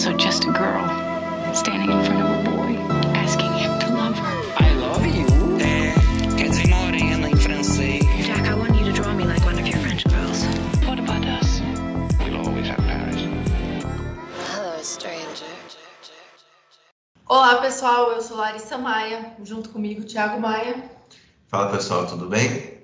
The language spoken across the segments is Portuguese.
also just a girl standing in front of a boy, asking him to love her. I love you. É, quer dizer morena em francês. Jack, I want you to draw me like one of your French girls. What about us? We'll always have Paris. Hello, stranger. Olá pessoal, eu sou Larissa Maia, junto comigo Thiago Maia Fala pessoal, tudo bem?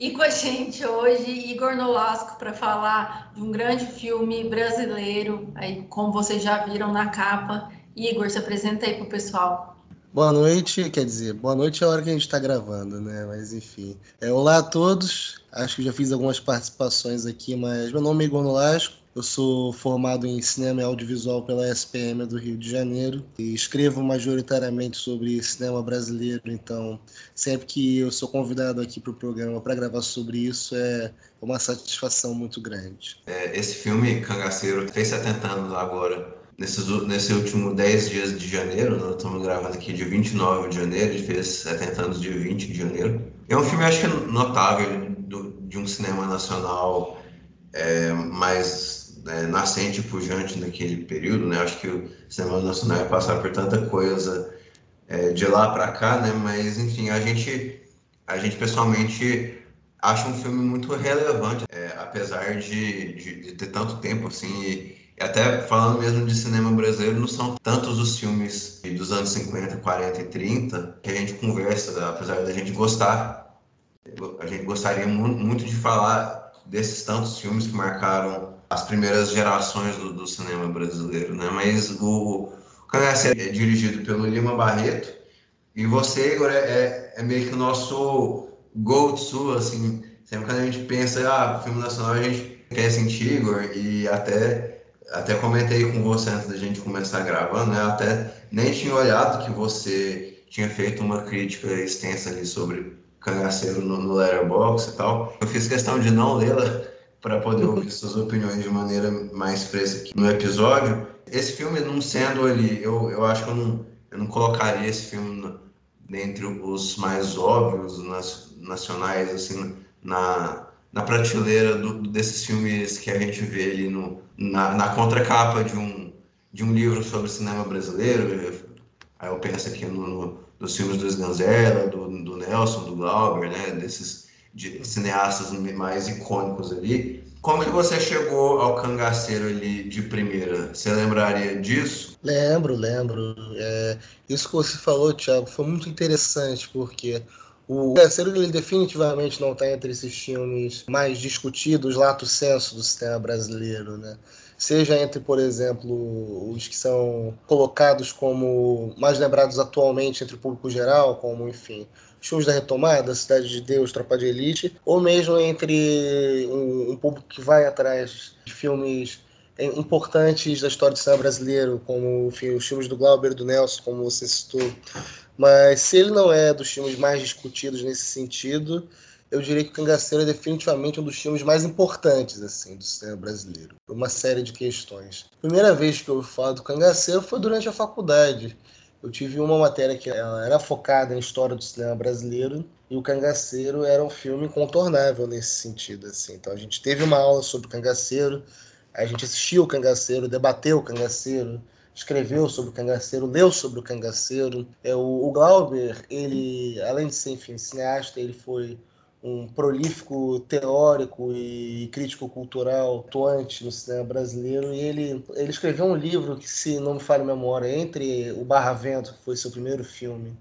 E com a gente hoje Igor Nolasco para falar de um grande filme brasileiro, aí como vocês já viram na capa. Igor, se apresenta aí pro pessoal. Boa noite, quer dizer, boa noite é a hora que a gente está gravando, né? Mas enfim. É, olá a todos, acho que já fiz algumas participações aqui, mas meu nome é Igor Nolasco, eu sou formado em cinema e audiovisual pela SPM do Rio de Janeiro e escrevo majoritariamente sobre cinema brasileiro, então sempre que eu sou convidado aqui para o programa para gravar sobre isso é uma satisfação muito grande. É, esse filme, Cangaceiro, fez 70 anos agora. Nesses, nesse último 10 dias de janeiro, nós estamos gravando aqui dia 29 de janeiro, ele fez 70 anos dia 20 de janeiro. É um filme, acho que notável, do- de um cinema nacional é, mais é, nascente e pujante naquele período, né? Acho que o cinema nacional ia passar por tanta coisa é, de lá para cá, né? Mas, enfim, a gente, a gente pessoalmente acha um filme muito relevante, é, apesar de, de, de ter tanto tempo, assim, e, até falando mesmo de cinema brasileiro, não são tantos os filmes dos anos 50, 40 e 30 que a gente conversa, apesar da gente gostar, a gente gostaria mu- muito de falar desses tantos filmes que marcaram as primeiras gerações do, do cinema brasileiro, né? Mas o, o é dirigido pelo Lima Barreto e você, Igor, é, é, é meio que o nosso go-to, assim, sempre quando a gente pensa, ah, filme nacional, a gente pensa em Igor e até, até comentei com você antes da gente começar gravando, né? Até nem tinha olhado que você tinha feito uma crítica extensa ali sobre Cangaceiro no, no Letterboxd e tal. Eu fiz questão de não lê-la para poder ouvir suas opiniões de maneira mais fresca aqui no episódio. Esse filme não sendo ali, eu, eu acho que eu não, eu não colocaria esse filme dentre os mais óbvios nas- nacionais, assim, na, na prateleira do- desses filmes que a gente vê ali no, na, na contracapa de um, de um livro sobre cinema brasileiro. Aí eu penso aqui no, no- dos filmes do Sganzella, do, do Nelson, do Glauber, né, desses de cineastas mais icônicos ali. Como que você chegou ao Cangaceiro ali de primeira? Você lembraria disso? Lembro, lembro. É, isso que você falou, Thiago, foi muito interessante, porque o Cangaceiro, ele definitivamente não está entre esses filmes mais discutidos, lato senso do cinema brasileiro, né? Seja entre, por exemplo, os que são colocados como mais lembrados atualmente entre o público geral, como, enfim, filmes da retomada, Cidade de Deus, Tropa de Elite, ou mesmo entre um, um público que vai atrás de filmes importantes da história do cinema brasileiro, como enfim, os filmes do Glauber do Nelson, como você citou. Mas se ele não é dos filmes mais discutidos nesse sentido, eu diria que o Cangaceiro é definitivamente um dos filmes mais importantes assim do cinema brasileiro, por uma série de questões. A primeira vez que eu ouvi falar do Cangaceiro foi durante a faculdade. Eu tive uma matéria que era focada em história do cinema brasileiro e o Cangaceiro era um filme incontornável nesse sentido assim. Então a gente teve uma aula sobre o Cangaceiro, a gente assistiu o Cangaceiro, debateu o Cangaceiro, escreveu sobre o Cangaceiro, leu sobre o Cangaceiro. É, o, o Glauber, ele, além de ser, enfim, cineasta, ele foi um prolífico teórico e crítico cultural atuante no cinema brasileiro e ele, ele escreveu um livro que, se não me falha a memória, entre o Barra Vento, que foi seu primeiro filme,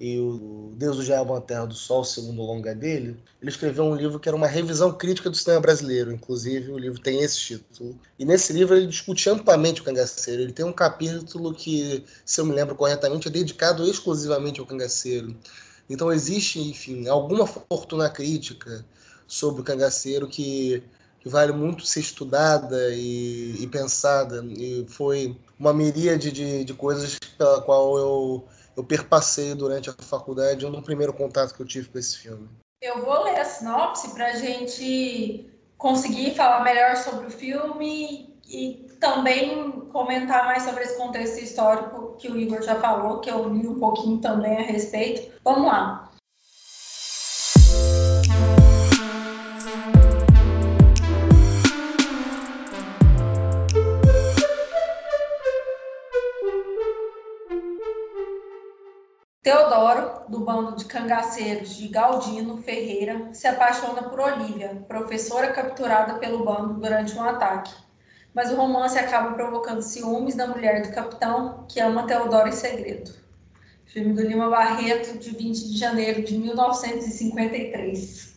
e o Deus do Diabo na Terra do Sol, segundo longa dele, ele escreveu um livro que era uma revisão crítica do cinema brasileiro. Inclusive, o livro tem esse título. E nesse livro ele discute amplamente o cangaceiro. Ele tem um capítulo que, se eu me lembro corretamente, é dedicado exclusivamente ao cangaceiro. Então existe, enfim, alguma fortuna crítica sobre o cangaceiro que, que vale muito ser estudada e, e pensada. E foi uma miríade de, de coisas pela qual eu eu perpassei durante a faculdade no primeiro contato que eu tive com esse filme. Eu vou ler a sinopse para a gente conseguir falar melhor sobre o filme e também comentar mais sobre esse contexto histórico que o Igor já falou, que eu li um pouquinho também a respeito. Vamos lá. Teodoro, do bando de cangaceiros de Galdino Ferreira, se apaixona por Olívia, professora capturada pelo bando durante um ataque. Mas o romance acaba provocando ciúmes da mulher do capitão, que ama Teodoro em segredo. Filme do Lima Barreto, de 20 de janeiro de 1953.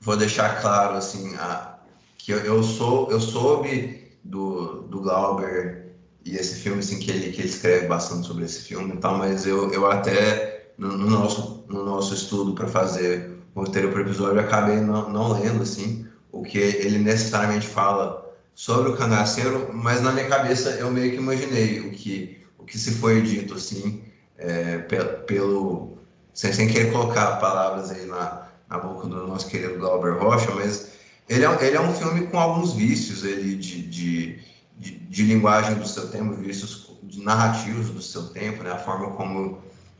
Vou deixar claro assim a, que eu, eu sou eu soube do, do Glauber e esse filme assim que ele que ele escreve bastante sobre esse filme e tal mas eu, eu até no, no nosso no nosso estudo para fazer o roteiro para episódio eu acabei não, não lendo assim o que ele necessariamente fala sobre o cangaceiro mas na minha cabeça eu meio que imaginei o que o que se foi dito assim é, pelo, sem, sem querer colocar palavras aí na, na boca do nosso querido Glauber Rocha mas ele é, ele é um filme com alguns vícios ele de, de de, de, linguagem do seu tempo, vícios narrativos do seu tempo, né? A forma como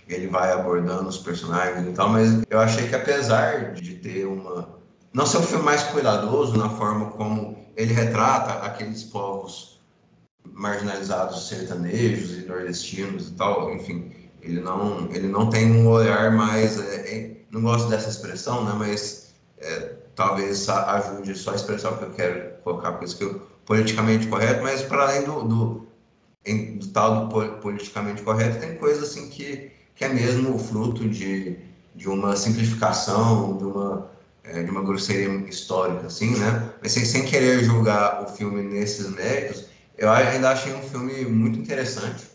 ele vai abordando os personagens e tal, mas eu achei que apesar de ter uma não ser um filme mais cuidadoso na forma como ele retrata aqueles povos marginalizados sertanejos e nordestinos e tal, enfim, ele não ele não tem um olhar mais é, é, não gosto dessa expressão, né? Mas é, talvez ajude só a expressão que eu quero colocar, por isso que eu politicamente correto, mas para além do, do, do, tal do politicamente correto, tem coisa assim que, que é mesmo fruto de, de uma simplificação, de uma, é, de uma grosseria histórica, assim, né? Mas sem, sem querer julgar o filme nesses méritos, eu ainda achei um filme muito interessante.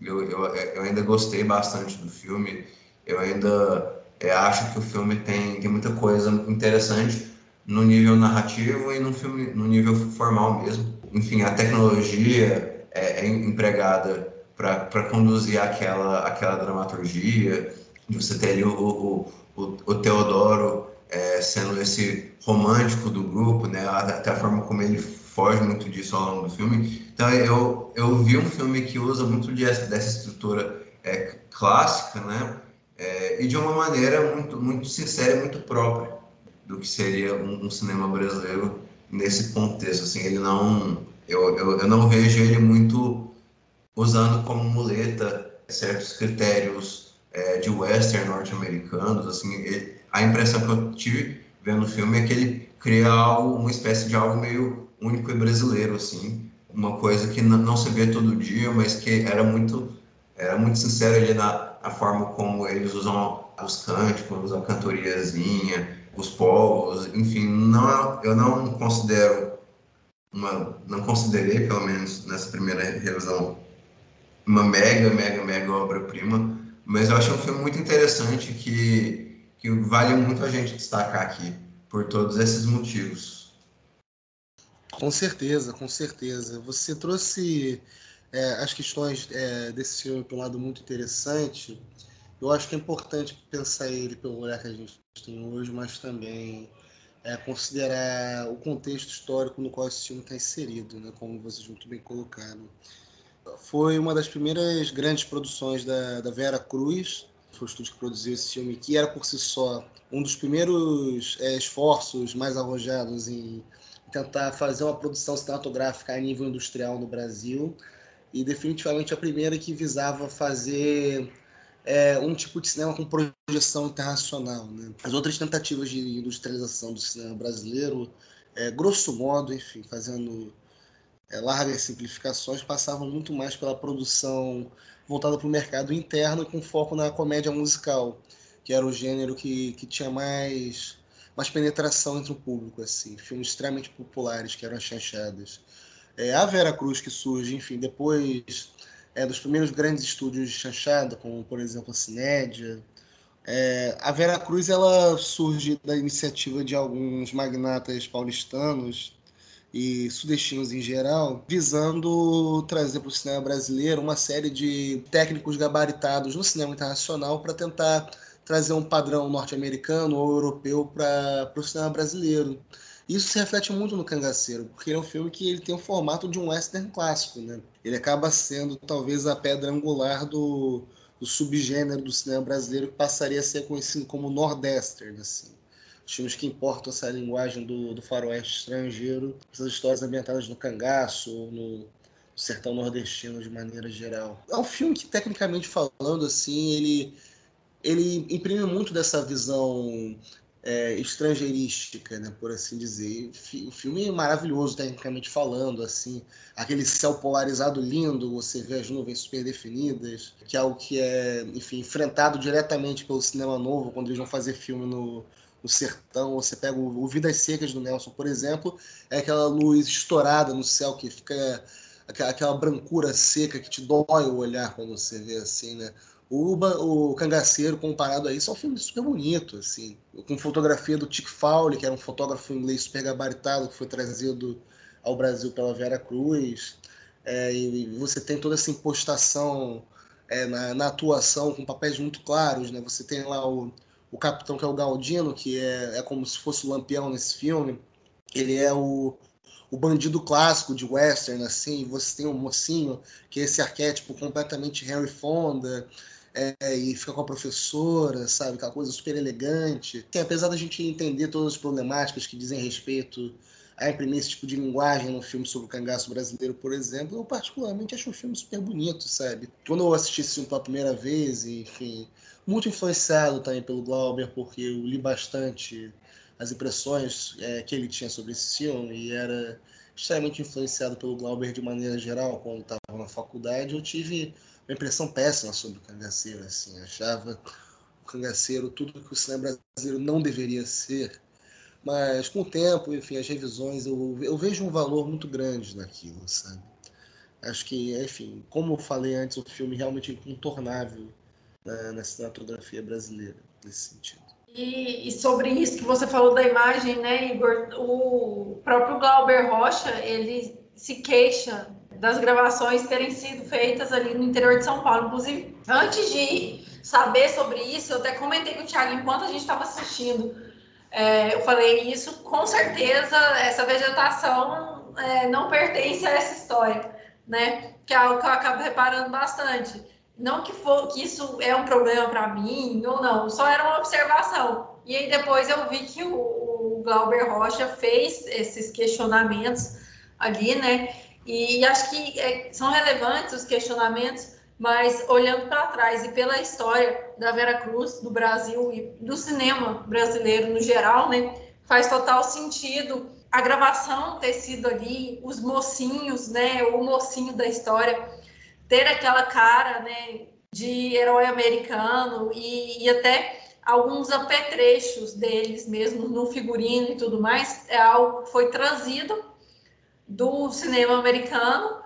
Eu, eu, eu ainda gostei bastante do filme. Eu ainda é, acho que o filme tem, tem muita coisa interessante no nível narrativo e no filme no nível formal mesmo. Enfim, a tecnologia é, é empregada para conduzir aquela aquela dramaturgia. Você ter ali o, o, o, o Teodoro é, sendo esse romântico do grupo, né? Até a forma como ele foge muito disso ao longo do filme. Então eu eu vi um filme que usa muito dessa, dessa estrutura é, clássica, né? É, e de uma maneira muito muito sincera e muito própria do que seria um, um, cinema brasileiro nesse contexto. Assim, ele não, eu, eu, eu não vejo ele muito usando como muleta certos critérios é, de western norte-americanos. Assim, ele, a impressão que eu tive vendo o filme é que ele cria algo, uma espécie de algo meio único e brasileiro, assim, uma coisa que não se vê todo dia, mas que era muito era muito sincero ali na, na forma como eles usam os cânticos, a cantoriazinha, os povos, enfim, não, eu não considero uma, não considerei pelo menos nessa primeira revisão uma mega, mega, mega obra-prima, mas eu achei um filme muito interessante que, que vale muito a gente destacar aqui por todos esses motivos. Com certeza, com certeza. Você trouxe é, as questões é, desse filme um lado muito interessante. Eu acho que é importante pensar ele pelo olhar que a gente tem hoje, mas também é, considerar o contexto histórico no qual esse filme está inserido, né, como vocês muito bem colocaram. Foi uma das primeiras grandes produções da, da Vera Cruz, foi o estúdio que produziu esse filme, que era por si só um dos primeiros é, esforços mais arrojados em tentar fazer uma produção cinematográfica a nível industrial no Brasil e definitivamente a primeira que visava fazer é, um tipo de cinema com projeção internacional. Né? As outras tentativas de industrialização do cinema brasileiro, é, grosso modo, enfim, fazendo é, largas simplificações, passavam muito mais pela produção voltada para o mercado interno com foco na comédia musical, que era o gênero que, que tinha mais, mais penetração entre o público, assim, filmes extremamente populares que eram as chanchadas. É, a Vera Cruz que surge, enfim, depois é, dos primeiros grandes estúdios de chanchada, como por exemplo a Cinédia. É, a Vera Cruz ela surge da iniciativa de alguns magnatas paulistanos e sudestinos em geral, visando trazer para o cinema brasileiro uma série de técnicos gabaritados no cinema internacional para tentar trazer um padrão norte-americano ou europeu para o cinema brasileiro. Isso se reflete muito no Cangaceiro, porque ele é um filme que ele tem o formato de um western clássico, né? Ele acaba sendo talvez a pedra angular do, do subgênero do cinema brasileiro que passaria a ser conhecido como nordestern, assim. Os filmes que importam essa linguagem do, do faroeste estrangeiro, essas histórias ambientadas no cangaço, no, sertão nordestino de maneira geral. É um filme que, tecnicamente falando, assim, ele, ele imprime muito dessa visão é, estrangeirística, né, por assim dizer. O filme é maravilhoso, tecnicamente falando, assim, aquele céu polarizado lindo, você vê as nuvens super definidas, que é algo que é, enfim, enfrentado diretamente pelo cinema novo, quando eles vão fazer filme no, no sertão, você pega o, o Vidas Secas do Nelson, por exemplo, é aquela luz estourada no céu que fica aquela, aquela brancura seca que te dói o olhar quando você vê assim, né? O, o Cangaceiro, comparado a isso, é um filme super bonito, assim, com fotografia do Tick Fowley, que era um fotógrafo inglês super gabaritado, que foi trazido ao Brasil pela Vera Cruz. É, e você tem toda essa impostação é, na, na, atuação, com papéis muito claros, né? Você tem lá o, o capitão, que é o Galdino, que é, é como se fosse o Lampião nesse filme. Ele é o, o bandido clássico de western, assim, você tem o um mocinho, que é esse arquétipo completamente Harry Fonda, é, e fica com a professora, sabe? Aquela coisa super elegante. Assim, apesar da gente entender todas as problemáticas que dizem respeito a imprimir esse tipo de linguagem no filme sobre o cangaço brasileiro, por exemplo, eu particularmente acho um filme super bonito, sabe? Quando eu assisti esse filme pela primeira vez, enfim, muito influenciado também pelo Glauber, porque eu li bastante as impressões é, que ele tinha sobre esse filme e era extremamente influenciado pelo Glauber de maneira geral quando estava na faculdade. Eu tive uma impressão péssima sobre o Cangaceiro, assim, achava o Cangaceiro tudo que o cinema brasileiro não deveria ser. Mas com o tempo, enfim, as revisões, eu, eu vejo um valor muito grande naquilo, sabe? Acho que, enfim, como eu falei antes, o filme realmente é incontornável na, na cinematografia brasileira, nesse sentido. E, e, sobre isso que você falou da imagem, né, Igor? O próprio Glauber Rocha, ele se queixa das gravações terem sido feitas ali no interior de São Paulo. Inclusive, antes de saber sobre isso, eu até comentei com o Thiago enquanto a gente estava assistindo. É, eu falei isso, com certeza essa vegetação é, não pertence a essa história, né? Que é algo que eu acabo reparando bastante. Não que, for, que isso é um problema para mim ou não, só era uma observação. E aí depois eu vi que o, o Glauber Rocha fez esses questionamentos ali, né? E, acho que é, são relevantes os questionamentos, mas olhando para trás e pela história da Vera Cruz, do Brasil e do cinema brasileiro no geral, né, faz total sentido a gravação ter sido ali, os mocinhos, né, o mocinho da história, ter aquela cara, né, de herói americano e, e até alguns apetrechos deles mesmo no figurino e tudo mais, é algo que foi trazido do cinema americano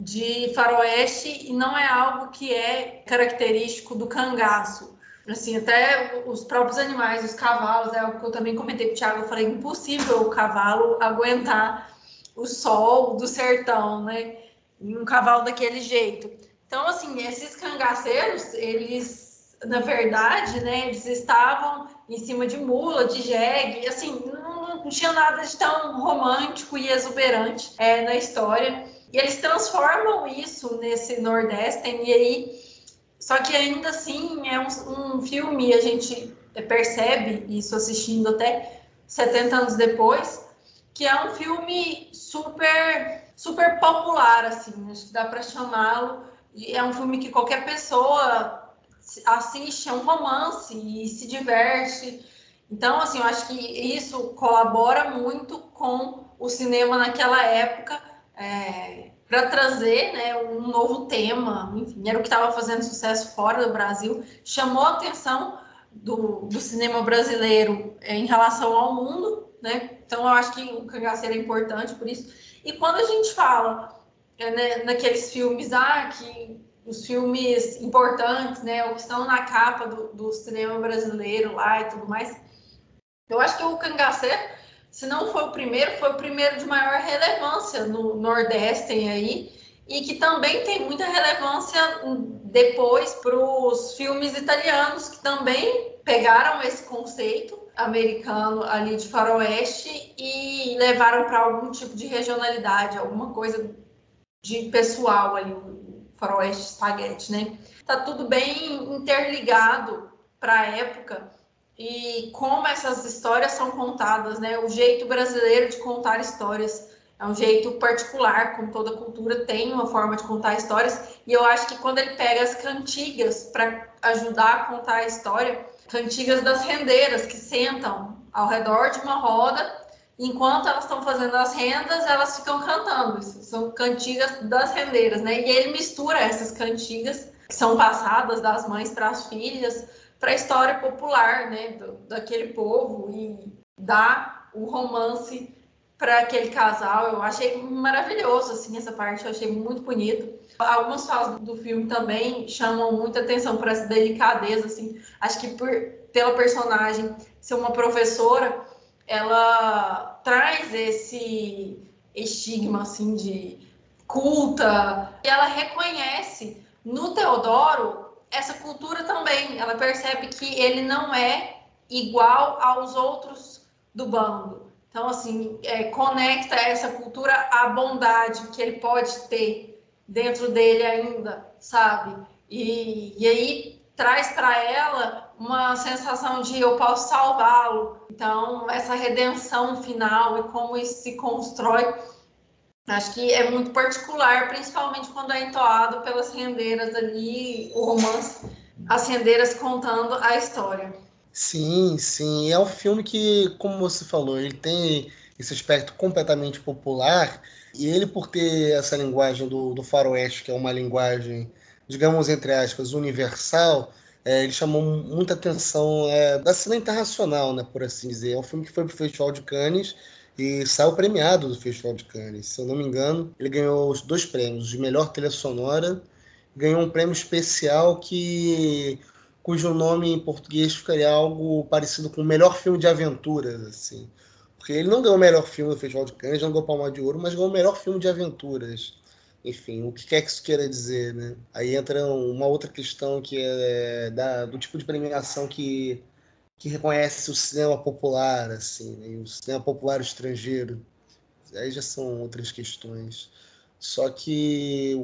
de faroeste e não é algo que é característico do cangaço. Assim, até os próprios animais, os cavalos, é algo que eu também comentei com o Thiago, eu falei, impossível o cavalo aguentar o sol do sertão, né? Um cavalo daquele jeito. Então, assim, esses cangaceiros, eles, na verdade, né, eles estavam em cima de mula, de jegue, assim, não tinha nada de tão romântico e exuberante é, na história. E eles transformam isso nesse Nordeste, e aí. Só que ainda assim é um, um filme, a gente percebe isso assistindo até 70 anos depois, que é um filme super super popular assim, acho que dá para chamá-lo. É um filme que qualquer pessoa assiste, é um romance e se diverte. Então, assim, eu acho que isso colabora muito com o cinema naquela época é, para trazer né, um novo tema. Enfim, era o que estava fazendo sucesso fora do Brasil, chamou a atenção do, do cinema brasileiro é, em relação ao mundo, né? Então, eu acho que o cangaceiro é importante por isso. E quando a gente fala é, né, naqueles filmes, ah, que os filmes importantes, né, ou que estão na capa do, do cinema brasileiro lá e tudo mais, eu acho que o cangaceiro, se não foi o primeiro, foi o primeiro de maior relevância no Nordeste aí, e que também tem muita relevância depois para os filmes italianos, que também pegaram esse conceito americano ali de faroeste e levaram para algum tipo de regionalidade, alguma coisa de pessoal ali, faroeste espaguete, né? Tá tudo bem interligado para a época e como essas histórias são contadas, né? O jeito brasileiro de contar histórias é um jeito particular, como toda cultura tem uma forma de contar histórias. E eu acho que quando ele pega as cantigas para ajudar a contar a história, cantigas das rendeiras que sentam ao redor de uma roda, enquanto elas estão fazendo as rendas, elas ficam cantando. São cantigas das rendeiras, né? E ele mistura essas cantigas que são passadas das mães para as filhas para a história popular, né, do, daquele povo e dá o romance para aquele casal. Eu achei maravilhoso assim essa parte, eu achei muito bonito. Algumas falas do filme também chamam muita atenção para essa delicadeza assim. Acho que por pela personagem ser uma professora, ela traz esse estigma assim de culta e ela reconhece no Teodoro essa cultura também. Ela percebe que ele não é igual aos outros do bando. Então, assim, é, conecta essa cultura à bondade que ele pode ter dentro dele ainda, sabe? E, e aí traz para ela uma sensação de eu posso salvá-lo. Então, essa redenção final e como isso se constrói, acho que é muito particular, principalmente quando é entoado pelas rendeiras ali, o romance, as rendeiras contando a história. Sim, sim. É um filme que, como você falou, ele tem esse aspecto completamente popular. E ele, por ter essa linguagem do, do faroeste, que é uma linguagem, digamos, entre aspas, universal, é, ele chamou muita atenção é, da cena internacional, né, por assim dizer. É um filme que foi para o Festival de Cannes e saiu premiado do Festival de Cannes. Se eu não me engano, ele ganhou os dois prêmios, de melhor trilha sonora, ganhou um prêmio especial que cujo nome em português ficaria algo parecido com o melhor filme de aventuras, assim. Porque ele não ganhou o melhor filme do Festival de Cannes, não ganhou Palma de Ouro, mas ganhou o melhor filme de aventuras. Enfim, o que quer que isso queira dizer, né? Aí entra uma outra questão que é da, do tipo de premiação que, que reconhece o cinema popular, assim, né? o cinema popular estrangeiro. Aí já são outras questões. Só que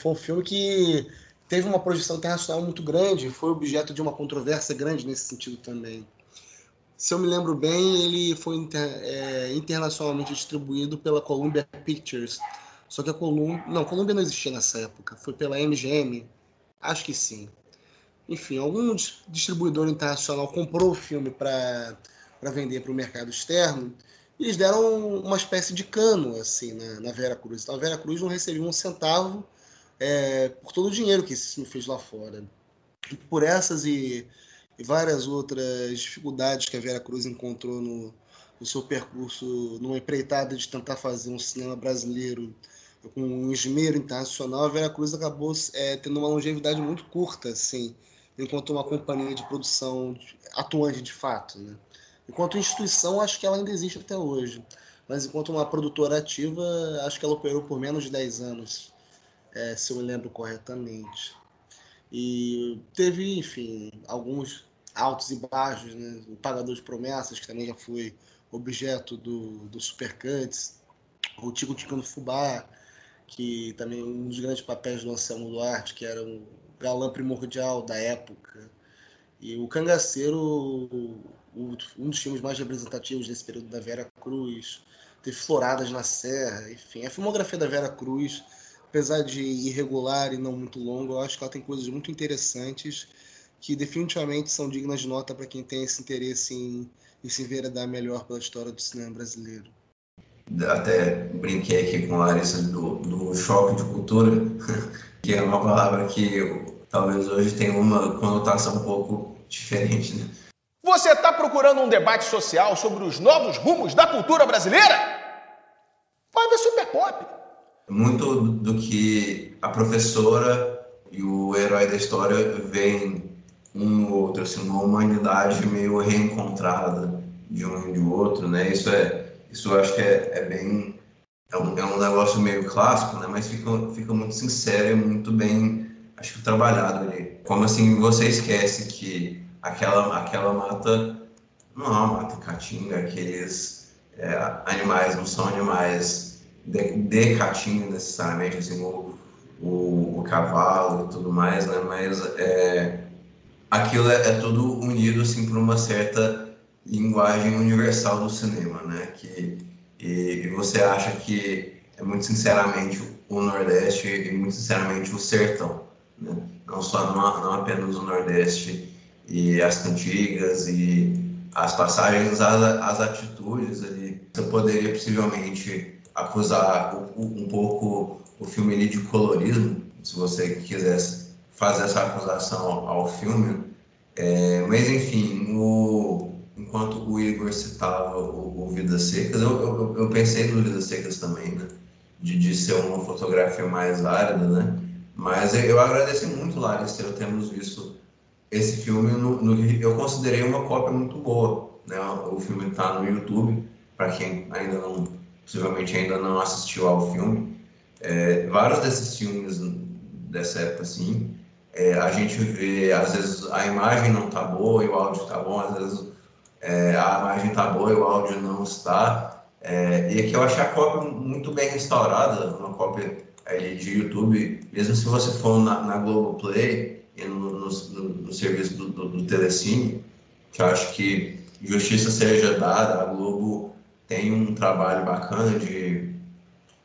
foi um filme que teve uma projeção internacional muito grande, foi objeto de uma controvérsia grande nesse sentido também. Se eu me lembro bem, ele foi inter, é, internacionalmente distribuído pela Columbia Pictures. Só que a Columbia. Não, Columbia não existia nessa época. Foi pela MGM? Acho que sim. Enfim, algum distribuidor internacional comprou o filme para vender para o mercado externo e eles deram uma espécie de cano assim na, na Vera Cruz. Então a Vera Cruz não recebia um centavo é, por todo o dinheiro que esse filme fez lá fora. E por essas e, e várias outras dificuldades que a Vera Cruz encontrou no, no seu percurso, numa empreitada de tentar fazer um cinema brasileiro com um esmero internacional, a Vera Cruz acabou é, tendo uma longevidade muito curta, assim, enquanto uma companhia de produção atuante de fato. Né? Enquanto instituição, acho que ela ainda existe até hoje. Mas enquanto uma produtora ativa, acho que ela operou por menos de 10 anos é, se eu me lembro corretamente. E teve, enfim, alguns altos e baixos, né? O Pagador de Promessas, que também já foi objeto do, do Supercuts, o Tico Tico no Fubá, que também um dos grandes papéis do Anselmo Duarte, que era um galã primordial da época. E o Cangaceiro, um dos filmes mais representativos desse período da Vera Cruz, teve Floradas na Serra, enfim, a filmografia da Vera Cruz apesar de irregular e não muito longo, eu acho que ela tem coisas muito interessantes que definitivamente são dignas de nota para quem tem esse interesse em, em se dar melhor pela história do cinema brasileiro. Até brinquei aqui com a Larissa do, do choque de cultura, que é uma palavra que talvez hoje tenha uma conotação um pouco diferente. Né? Você está procurando um debate social sobre os novos rumos da cultura brasileira? Vai ver Super Pop muito do que a professora e o herói da história veem um no outro, assim, uma humanidade meio reencontrada de um e de outro, né? Isso é, isso eu acho que é, é bem, é um, é um negócio meio clássico, né? Mas fica, fica muito sincero e muito bem, acho que trabalhado ali. Como assim você esquece que aquela, aquela mata não é uma mata caatinga, aqueles é, animais não são animais de, de Caatinga necessariamente, assim, o, o, o, cavalo e tudo mais, né? Mas é, aquilo é, é tudo unido, assim, por uma certa linguagem universal do cinema, né? Que, e você acha que é muito sinceramente o Nordeste e muito sinceramente o Sertão, né? não só não, não apenas o Nordeste e as cantigas e as passagens, as, as atitudes ali. Você poderia possivelmente acusar um pouco o filme ali de colorismo, se você quisesse fazer essa acusação ao filme. É, mas enfim, o, enquanto o Igor citava o, o Vidas Secas, eu, eu, eu, pensei no Vidas Secas também, né? De, de ser uma fotografia mais árida, né? Mas eu agradeço muito, Larissa, eu temos visto esse filme no, no, eu considerei uma cópia muito boa. Né? O filme está no YouTube, para quem ainda não, possivelmente ainda não assistiu ao filme. É, vários desses filmes dessa época, assim, é, a gente vê, às vezes a imagem não está boa e o áudio está bom, às vezes é, a imagem está boa e o áudio não está. É, e aqui eu achei a cópia muito bem restaurada, uma cópia de YouTube, mesmo se você for na, na Globoplay, no, no, no serviço do, do, do Telecine, que eu acho que justiça seja dada, a Globo tem um trabalho bacana de,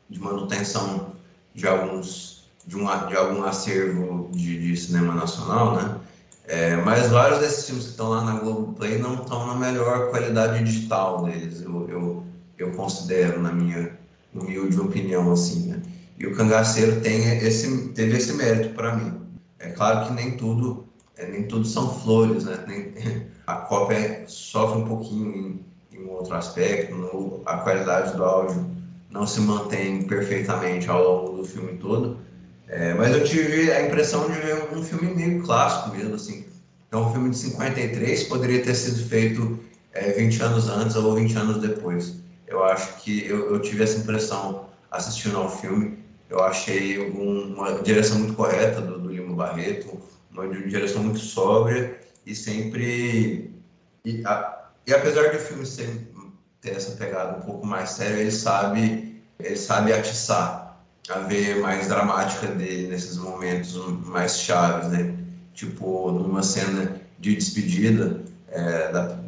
de manutenção de alguns de, um, de algum acervo de, de cinema nacional, né? É, mas vários desses filmes que estão lá na Globoplay não estão na melhor qualidade digital deles, eu, eu, eu considero, na minha humilde opinião, assim, né? E o Cangaceiro tem esse, teve esse mérito para mim. É claro que nem tudo, é, nem tudo são flores, né? Nem, a cópia sofre um pouquinho em, em um outro aspecto, no, a qualidade do áudio não se mantém perfeitamente ao longo do filme todo, é, mas eu tive a impressão de ver um filme meio clássico mesmo, assim. É um filme de 53, poderia ter sido feito é, 20 anos antes ou 20 anos depois. Eu acho que eu, eu tive essa impressão assistindo ao filme. Eu achei um, uma direção muito correta do, do Lima Barreto, uma direção muito sóbria e sempre. E, a, e apesar do filme ser, ter essa pegada um pouco mais séria, ele sabe, ele sabe atiçar a ver mais dramática dele nesses momentos mais chaves, né? Tipo, numa cena de despedida é, da,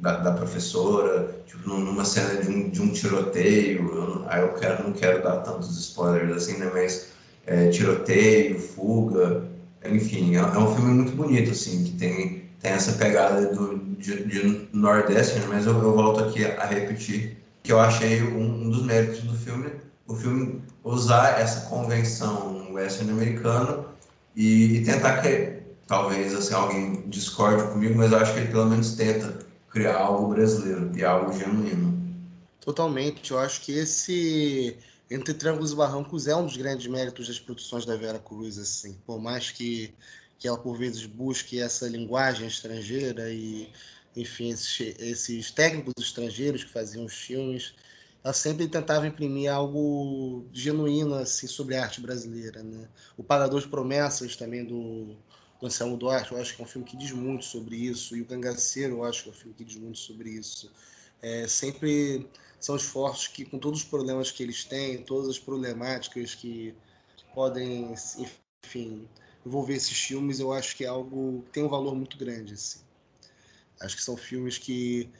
da, da, professora, tipo, numa cena de um, de um tiroteio. Eu, aí eu quero, não quero dar tantos spoilers assim, né? Mas é, tiroteio, fuga, enfim, é, é, um filme muito bonito, assim, que tem, tem essa pegada do, de, de Nordeste, né? mas eu, eu, volto aqui a, repetir que eu achei um, um, dos méritos do filme, o filme usar essa convenção western-americana e, e, tentar que talvez assim alguém discorde comigo, mas eu acho que ele pelo menos tenta criar algo brasileiro e algo genuíno. Totalmente, eu acho que esse entre Triângulos e Barrancos é um dos grandes méritos das produções da Vera Cruz, assim. Por mais que, que ela, por vezes, busque essa linguagem estrangeira e, enfim, esses, esses técnicos estrangeiros que faziam os filmes, ela sempre tentava imprimir algo genuíno, assim, sobre a arte brasileira, né? O Pagador de Promessas, também, do, do Anselmo Duarte, eu acho que é um filme que diz muito sobre isso. E o Cangaceiro, eu acho que é um filme que diz muito sobre isso. É, sempre são esforços que, com todos os problemas que eles têm, todas as problemáticas que podem, enfim, envolver esses filmes, eu acho que é algo que tem um valor muito grande. Assim. Acho que são filmes que,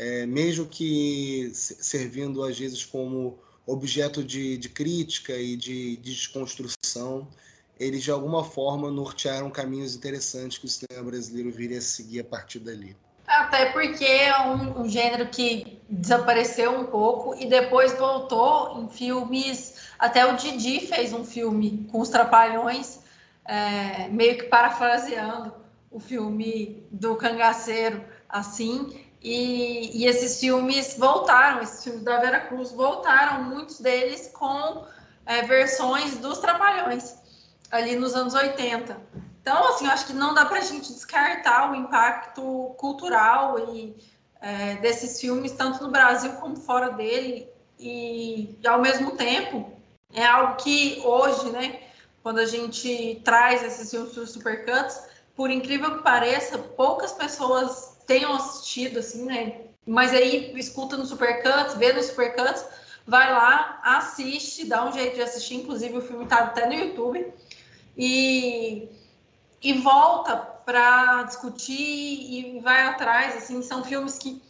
é, mesmo que servindo às vezes como objeto de, de crítica e de, de desconstrução, eles de alguma forma nortearam caminhos interessantes que o cinema brasileiro viria a seguir a partir dali. Até porque é um, um, gênero que desapareceu um pouco e depois voltou em filmes. Até o Didi fez um filme com os Trapalhões, é, meio que parafraseando o filme do Cangaceiro, assim. E, e, esses filmes voltaram, esses filmes da Vera Cruz voltaram, muitos deles com é, versões dos Trapalhões, ali nos anos 80. Então, assim, eu acho que não dá para a gente descartar o impacto cultural e é, desses filmes, tanto no Brasil como fora dele, e, e, ao mesmo tempo é algo que hoje, né, quando a gente traz esses filmes para supercuts, por incrível que pareça, poucas pessoas tenham assistido, assim, né, mas aí escuta no supercuts, vê no supercuts, vai lá, assiste, dá um jeito de assistir, inclusive o filme está até no YouTube, e e volta para discutir e vai atrás, assim, são filmes que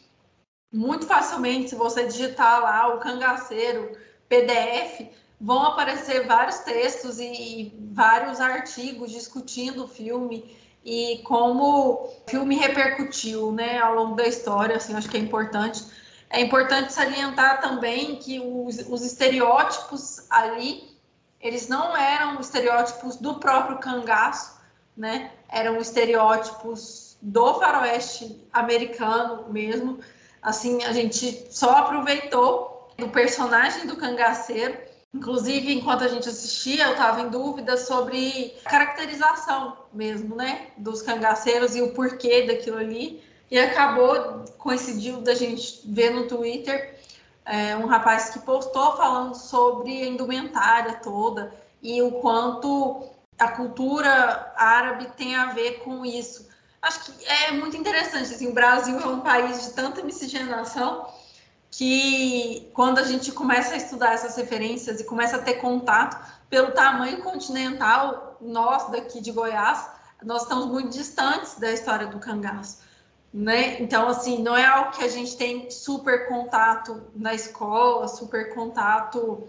muito facilmente, se você digitar lá o cangaceiro PDF, vão aparecer vários textos e vários artigos discutindo o filme e como o filme repercutiu né, ao longo da história, assim, acho que é importante. É importante salientar também que os, os estereótipos ali, eles não eram estereótipos do próprio cangaço, né? Eram estereótipos do faroeste americano mesmo. Assim, a gente só aproveitou do personagem do cangaceiro Inclusive, enquanto a gente assistia, eu estava em dúvida sobre caracterização mesmo, né? Dos cangaceiros e o porquê daquilo ali. E acabou, coincidiu da gente ver no Twitter é, um rapaz que postou falando sobre a indumentária toda e o quanto a cultura árabe tem a ver com isso. Acho que é muito interessante. Assim, o Brasil é um país de tanta miscigenação que quando a gente começa a estudar essas referências e começa a ter contato pelo tamanho continental, nós daqui de Goiás, nós estamos muito distantes da história do cangaço, né? Então, assim, não é algo que a gente tem super contato na escola, super contato...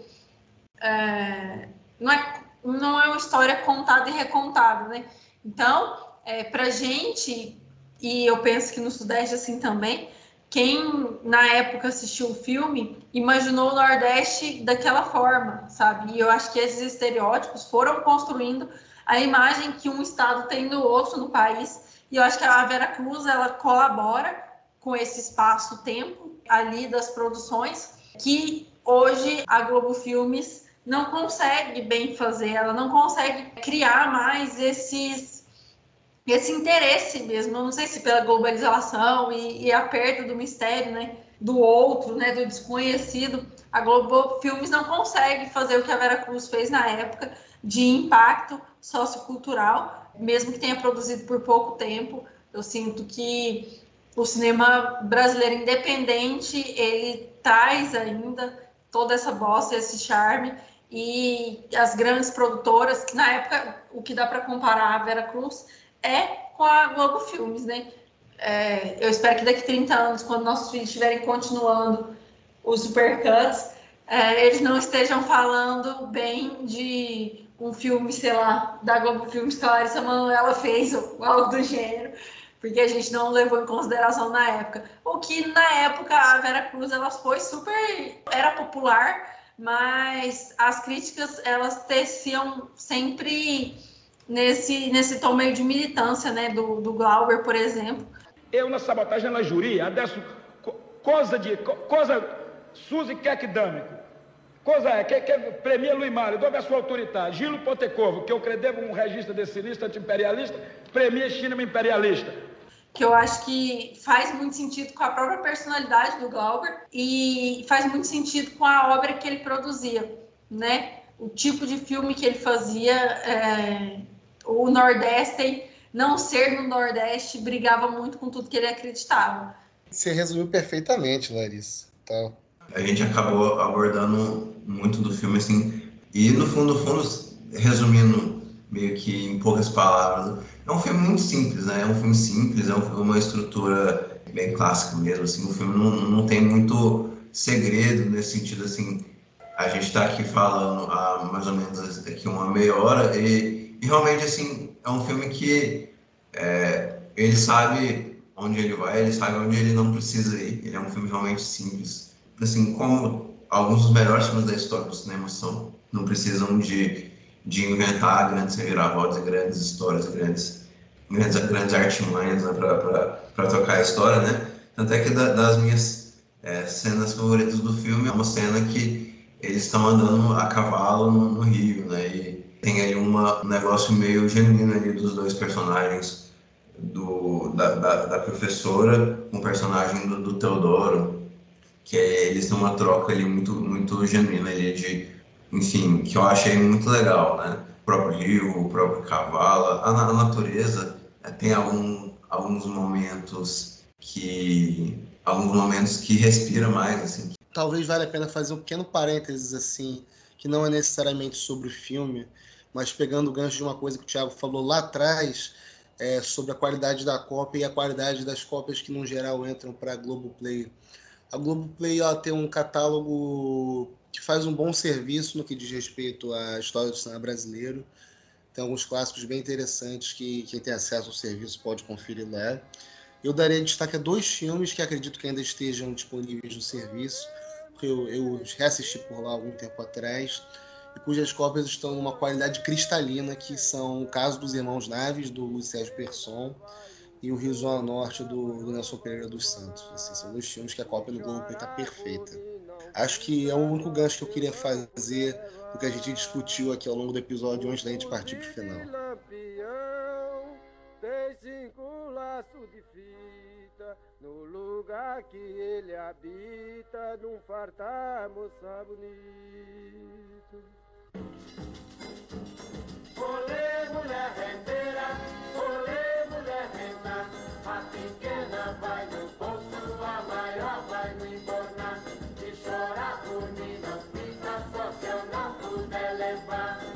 É, não, é, não é uma história contada e recontada, né? Então, é, para gente, e eu penso que no Sudeste assim também, quem na época assistiu o filme imaginou o Nordeste daquela forma, sabe? E eu acho que esses estereótipos foram construindo a imagem que um estado tem do outro no país. E eu acho que a Vera Cruz ela colabora com esse espaço-tempo ali das produções que hoje a Globo Filmes não consegue bem fazer, ela não consegue criar mais esses esse interesse mesmo, não sei se pela globalização e, e a perda do mistério, né, do outro, né, do desconhecido, a Globo Filmes não consegue fazer o que a Vera Cruz fez na época de impacto sociocultural, mesmo que tenha produzido por pouco tempo. Eu sinto que o cinema brasileiro independente ele traz ainda toda essa bosta, esse charme e as grandes produtoras que na época o que dá para comparar a Vera Cruz é com a Globo Filmes, né? É, eu espero que daqui a 30 anos, quando nossos filhos estiverem continuando os supercuts, é, eles não estejam falando bem de um filme, sei lá, da Globo Filmes que a Larissa Manoela fez, ou algo do gênero, porque a gente não levou em consideração na época. O que na época a Vera Cruz ela foi super. era popular, mas as críticas elas teciam sempre nesse, nesse tom meio de militância, né, do, do Glauber, por exemplo. Eu, na sabotagem na giuria, adesso coisa de, coisa, Suzy Kekdâmico, coisa é, que, que premia Luiz Mário, dove a sua autoridade, Gilo Pontecorvo, que eu credevo um registro desse lista anti-imperialista, premia cinema imperialista. Que eu acho que faz muito sentido com a própria personalidade do Glauber e faz muito sentido com a obra que ele produzia, né? O tipo de filme que ele fazia, é, o Nordeste, não ser no Nordeste, brigava muito com tudo que ele acreditava. Você resumiu perfeitamente, Larissa. Tá. A gente acabou abordando muito do filme, assim, e no fundo, no fundo, resumindo meio que em poucas palavras, é um filme muito simples, né? É um filme simples, é um, uma estrutura bem clássica mesmo, assim, o filme não, não tem muito segredo nesse sentido, assim, a gente está aqui falando há mais ou menos aqui uma meia hora e e realmente, assim, é um filme que é, ele sabe onde ele vai, ele sabe onde ele não precisa ir. Ele é um filme realmente simples. Assim, como alguns dos melhores filmes da história do cinema são, não precisam de, de inventar grandes reviravoltas, grandes histórias, grandes, grandes, grandes artimanhas né, para tocar a história, né? Tanto é que da, das minhas é, cenas favoritas do filme é uma cena que eles estão andando a cavalo no, no rio, né? E, tem aí um negócio meio genuíno ali dos dois personagens, do, da, da, da professora com o personagem do, do Teodoro, que é, eles têm uma troca ali muito, muito genuína ali de, enfim, que eu achei muito legal, né? O próprio rio, o próprio cavalo, a, a natureza é, tem algum, alguns momentos que alguns momentos que respira mais assim. Talvez valha a pena fazer um pequeno parênteses assim, que não é necessariamente sobre o filme, mas pegando o gancho de uma coisa que o Thiago falou lá atrás, é, sobre a qualidade da cópia e a qualidade das cópias que, no geral, entram para a Globoplay A Globoplay ela tem um catálogo que faz um bom serviço no que diz respeito à história do cinema brasileiro. Tem alguns clássicos bem interessantes que quem tem acesso ao serviço pode conferir lá. Eu daria destaque a dois filmes que acredito que ainda estejam disponíveis no serviço, porque eu, eu reassisti por lá algum tempo atrás, e cujas cópias estão numa qualidade cristalina, que são o caso dos Irmãos Naves, do Luiz Sérgio Persson, e o Rio Zona Norte, do, do Nelson Pereira dos Santos. Assim, são dois filmes que a cópia do Globo está perfeita. Acho que é o único gancho que eu queria fazer do que a gente discutiu aqui ao longo do episódio antes da gente partir para o final. Tem cinco laços de fita no lugar que ele habita, num fartar moça bonito. Olê, mulher rendeira, olê, mulher renda, a pequena vai no bolso, a maior vai no embornar. Se chorar por mim não fica só se eu não puder levar.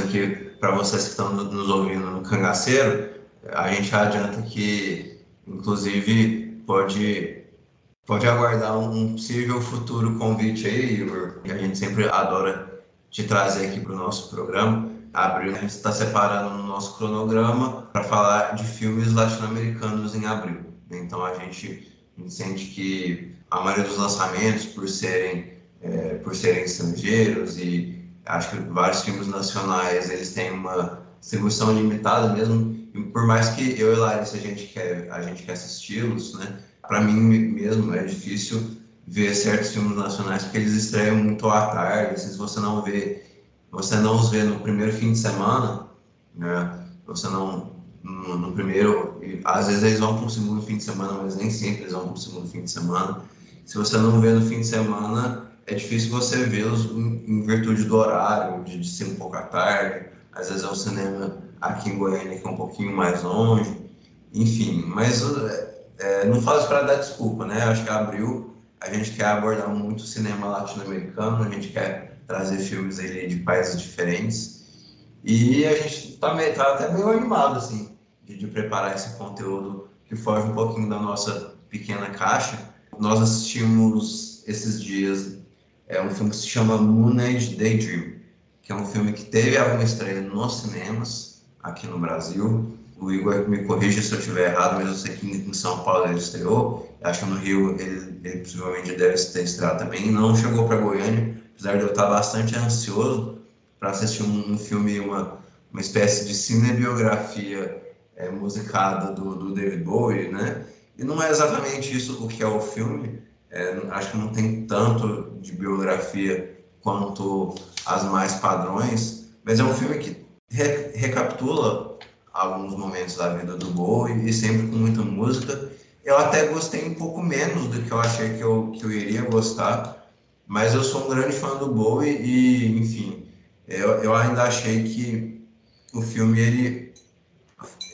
Aqui para vocês que estão nos ouvindo no Cangaceiro. A gente adianta que, inclusive, pode pode aguardar um possível futuro convite aí, Igor, que a gente sempre adora te trazer aqui para o nosso programa. Abril, a gente está separando no nosso cronograma para falar de filmes latino-americanos em abril. Então a gente, sente que a maioria dos lançamentos, por serem, é, por serem estrangeiros e acho que vários filmes nacionais eles têm uma distribuição limitada mesmo. E por mais que eu e Larissa a gente quer a gente quer assisti-los né para mim mesmo é difícil ver certos filmes nacionais porque eles estreiam muito à tarde. Se você não vê você não os vê no primeiro fim de semana né você não no, no primeiro às vezes eles vão para um segundo fim de semana mas nem sempre eles vão para um segundo fim de semana. Se você não vê no fim de semana é difícil você vê-los em virtude do horário, de, ser um pouco à tarde. Às vezes é o cinema aqui em Goiânia que é um pouquinho mais longe. Enfim, mas é, não faz para dar desculpa, né? Acho que abril a gente quer abordar muito o cinema latino-americano, a gente quer trazer filmes aí de países diferentes. E a gente tá, meio, tá até meio animado, assim, de, de preparar esse conteúdo que foge um pouquinho da nossa pequena caixa. Nós assistimos esses dias é um filme que se chama Moon Age Daydream, que é um filme que teve alguma estreia nos cinemas aqui no Brasil. O Igor me corrija se eu estiver errado, mas eu sei que em São Paulo ele estreou. Acho que no Rio ele, ele possivelmente deve ter estreado também. Não chegou para Goiânia, apesar de eu estar bastante ansioso para assistir um, um, filme, uma, uma espécie de cinebiografia é, musicada do, do David Bowie, né? E não é exatamente isso o que é o filme, é, acho que não tem tanto de biografia quanto as mais padrões, mas é um filme que re recapitula alguns momentos da vida do Bowie e sempre com muita música. Eu até gostei um pouco menos do que eu achei que eu, que eu iria gostar, mas eu sou um grande fã do Bowie e, enfim, eu, eu ainda achei que o filme ele,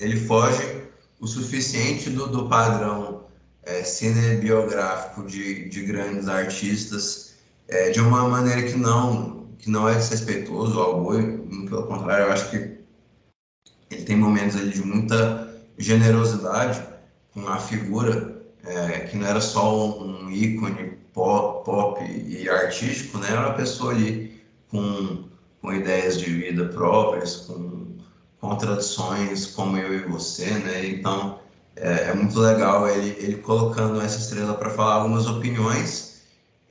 ele foge o suficiente do, do padrão é, cinebiográfico de, de grandes artistas é, de uma maneira que não que não é desrespeitoso ao boi, pelo contrário, eu acho que ele tem momentos ali de muita generosidade com a figura é, que não era só um, ícone pop, pop, e artístico, né? Era uma pessoa ali com, com ideias de vida próprias, com contradições como eu e você, né? Então, é, é muito legal ele, ele colocando essa estrela para falar algumas opiniões.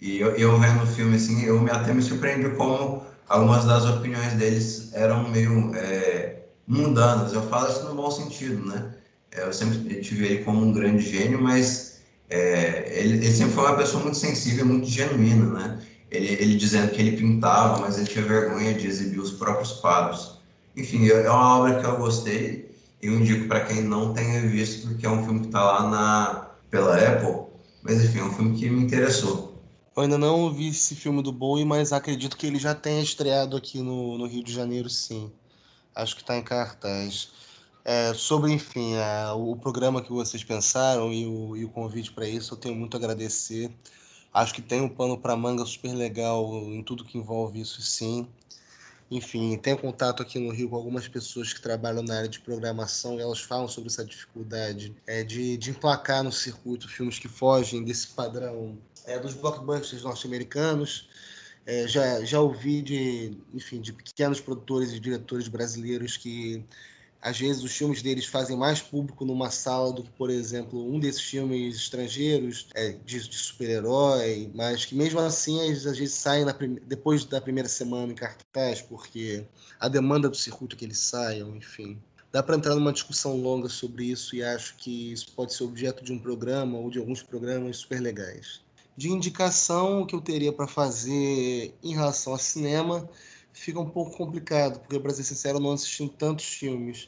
E eu, eu vendo o filme, assim, eu me, até me surpreendi como algumas das opiniões deles eram meio é, mundanas. Eu falo isso no bom sentido, né? É, eu sempre tive ele como um grande gênio, mas é, ele, ele, sempre foi uma pessoa muito sensível, muito genuína, né? Ele, ele dizendo que ele pintava, mas ele tinha vergonha de exibir os próprios quadros. Enfim, é uma obra que eu gostei eu indico para quem não tenha visto, porque é um filme que está lá na, pela Apple. Mas enfim, é um filme que me interessou. Eu ainda não vi esse filme do Bowie, mas acredito que ele já tenha estreado aqui no, no Rio de Janeiro, sim. Acho que está em cartaz. É, sobre, enfim, é, o programa que vocês pensaram e o, e o convite para isso, eu tenho muito a agradecer. Acho que tem um pano para manga super legal em tudo que envolve isso, sim. Enfim, tenho contato aqui no Rio com algumas pessoas que trabalham na área de programação e elas falam sobre essa dificuldade é, de, de emplacar no circuito filmes que fogem desse padrão é, dos blockbusters norte-americanos. É, já, já ouvi de, enfim, de pequenos produtores e diretores brasileiros que às vezes os filmes deles fazem mais público numa sala do que, por exemplo, um desses filmes estrangeiros é, de, de super-herói, mas que mesmo assim às vezes saem depois da primeira semana em cartaz, porque a demanda do circuito é que eles saiam, enfim. Dá para entrar numa discussão longa sobre isso e acho que isso pode ser objeto de um programa ou de alguns programas super legais. De indicação, o que eu teria para fazer em relação a cinema fica um pouco complicado, porque, para ser sincero, eu não assisti tantos filmes.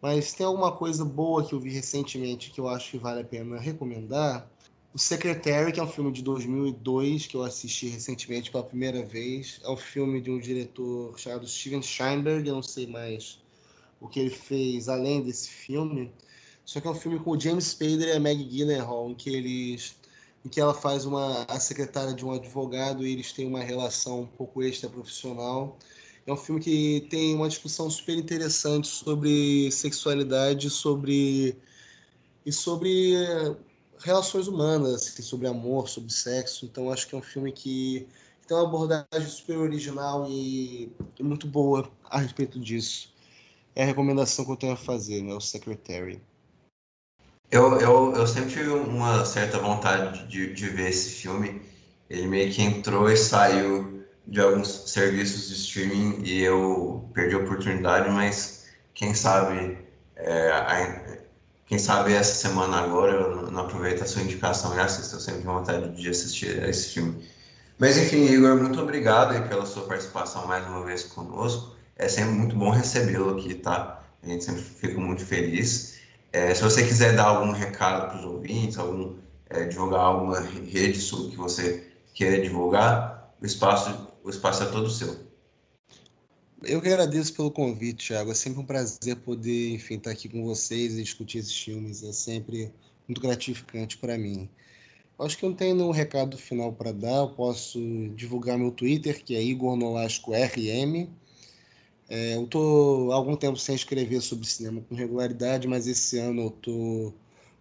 Mas tem alguma coisa boa que eu vi recentemente que eu acho que vale a pena recomendar. O Secretary, que é um filme de 2002 que eu assisti recentemente pela primeira vez. É um filme de um diretor chamado Steven Steinberg. Eu não sei mais o que ele fez além desse filme. Só que é um filme com o James Spader e a Maggie Gyllenhaal, em que eles em que ela faz uma a secretária de um advogado e eles têm uma relação um pouco extra profissional. É um filme que tem uma discussão super interessante sobre sexualidade, sobre e sobre eh, relações humanas, assim, sobre amor, sobre sexo. Então acho que é um filme que tem uma abordagem super original e, e muito boa a respeito disso. É a recomendação que eu tenho a fazer, né? O Secretary. Eu, eu, eu sempre tive uma certa vontade de, de ver esse filme. Ele meio que entrou e saiu de alguns serviços de streaming e eu perdi a oportunidade, mas quem sabe, é, quem sabe essa semana agora eu não aproveito a sua indicação e assisto. Eu sempre tive vontade de assistir a esse filme. Mas enfim, Igor, muito obrigado aí pela sua participação mais uma vez conosco. É sempre muito bom recebê-lo aqui, tá? A gente sempre fica muito feliz. É, se você quiser dar algum recado para os ouvintes, algum, é, divulgar alguma rede sobre que você queira divulgar, o espaço, o espaço é todo seu. Eu que agradeço pelo convite, Thiago. É sempre um prazer poder, enfim, estar aqui com vocês e discutir esses filmes. É sempre muito gratificante para mim. Acho que eu não tenho nenhum recado final para dar. Eu posso divulgar meu Twitter, que é Igor Nolasco RM. É, eu estou há algum tempo sem escrever sobre cinema com regularidade, mas esse ano eu estou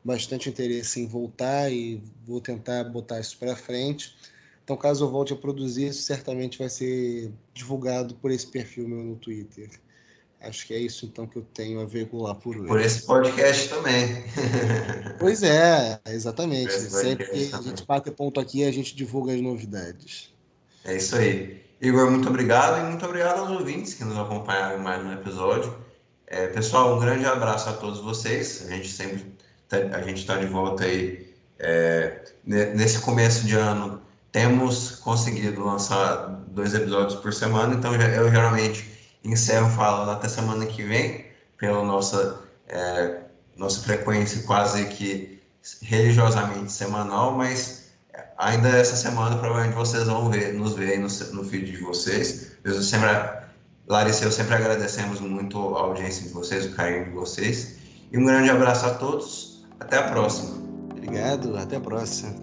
bastante interesse em voltar e vou tentar botar isso para frente. Então, caso eu volte a produzir, isso certamente vai ser divulgado por esse perfil meu no Twitter. Acho que é isso então que eu tenho a veicular por hoje. Por esse podcast também. pois é, exatamente. Sempre que a gente bate ponto aqui, a gente divulga as novidades. É isso aí. Igor, muito obrigado e muito obrigado aos ouvintes que nos acompanharam mais no episódio. É, pessoal, um grande abraço a todos vocês. A gente sempre tá, a gente está de volta aí é, nesse começo de ano. Temos conseguido lançar dois episódios por semana, então eu geralmente encerro falando até semana que vem pela nossa é, nossa frequência quase que religiosamente semanal, mas ainda essa semana provavelmente vocês vão ver, nos ver aí no, no feed de vocês. Eu sempre, Larissa, eu sempre agradecemos muito a audiência de vocês, o carinho de vocês. E um grande abraço a todos. Até a próxima. Obrigado, até a próxima.